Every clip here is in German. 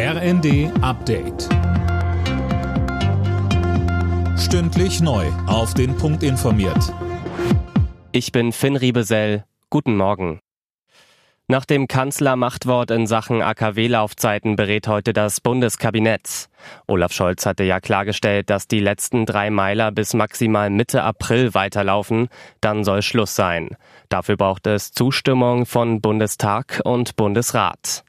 RND Update. Stündlich neu. Auf den Punkt informiert. Ich bin Finn Riebesell. Guten Morgen. Nach dem Kanzlermachtwort in Sachen AKW-Laufzeiten berät heute das Bundeskabinett. Olaf Scholz hatte ja klargestellt, dass die letzten drei Meiler bis maximal Mitte April weiterlaufen. Dann soll Schluss sein. Dafür braucht es Zustimmung von Bundestag und Bundesrat.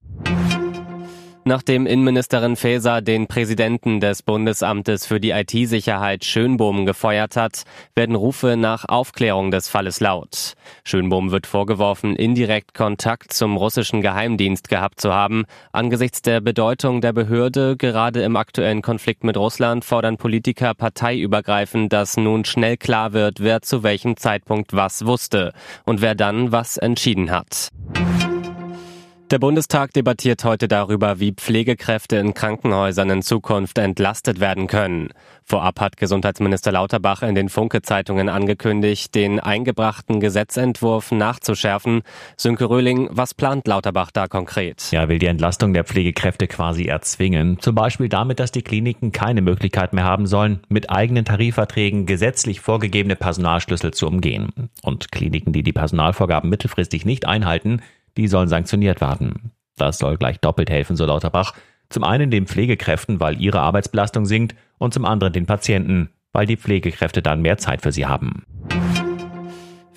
Nachdem Innenministerin Faeser den Präsidenten des Bundesamtes für die IT-Sicherheit Schönbohm gefeuert hat, werden Rufe nach Aufklärung des Falles laut. Schönbohm wird vorgeworfen, indirekt Kontakt zum russischen Geheimdienst gehabt zu haben. Angesichts der Bedeutung der Behörde, gerade im aktuellen Konflikt mit Russland, fordern Politiker parteiübergreifend, dass nun schnell klar wird, wer zu welchem Zeitpunkt was wusste und wer dann was entschieden hat. Der Bundestag debattiert heute darüber, wie Pflegekräfte in Krankenhäusern in Zukunft entlastet werden können. Vorab hat Gesundheitsminister Lauterbach in den Funke-Zeitungen angekündigt, den eingebrachten Gesetzentwurf nachzuschärfen. Sönke Röhling, was plant Lauterbach da konkret? Er will die Entlastung der Pflegekräfte quasi erzwingen. Zum Beispiel damit, dass die Kliniken keine Möglichkeit mehr haben sollen, mit eigenen Tarifverträgen gesetzlich vorgegebene Personalschlüssel zu umgehen. Und Kliniken, die die Personalvorgaben mittelfristig nicht einhalten, die sollen sanktioniert werden. Das soll gleich doppelt helfen, so Lauterbach. Zum einen den Pflegekräften, weil ihre Arbeitsbelastung sinkt, und zum anderen den Patienten, weil die Pflegekräfte dann mehr Zeit für sie haben.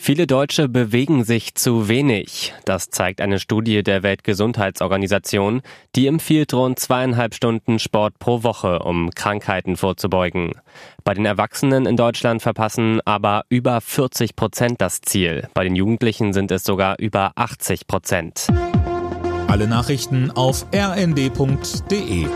Viele Deutsche bewegen sich zu wenig. Das zeigt eine Studie der Weltgesundheitsorganisation, die empfiehlt rund zweieinhalb Stunden Sport pro Woche, um Krankheiten vorzubeugen. Bei den Erwachsenen in Deutschland verpassen aber über 40 Prozent das Ziel. Bei den Jugendlichen sind es sogar über 80 Prozent. Alle Nachrichten auf rnd.de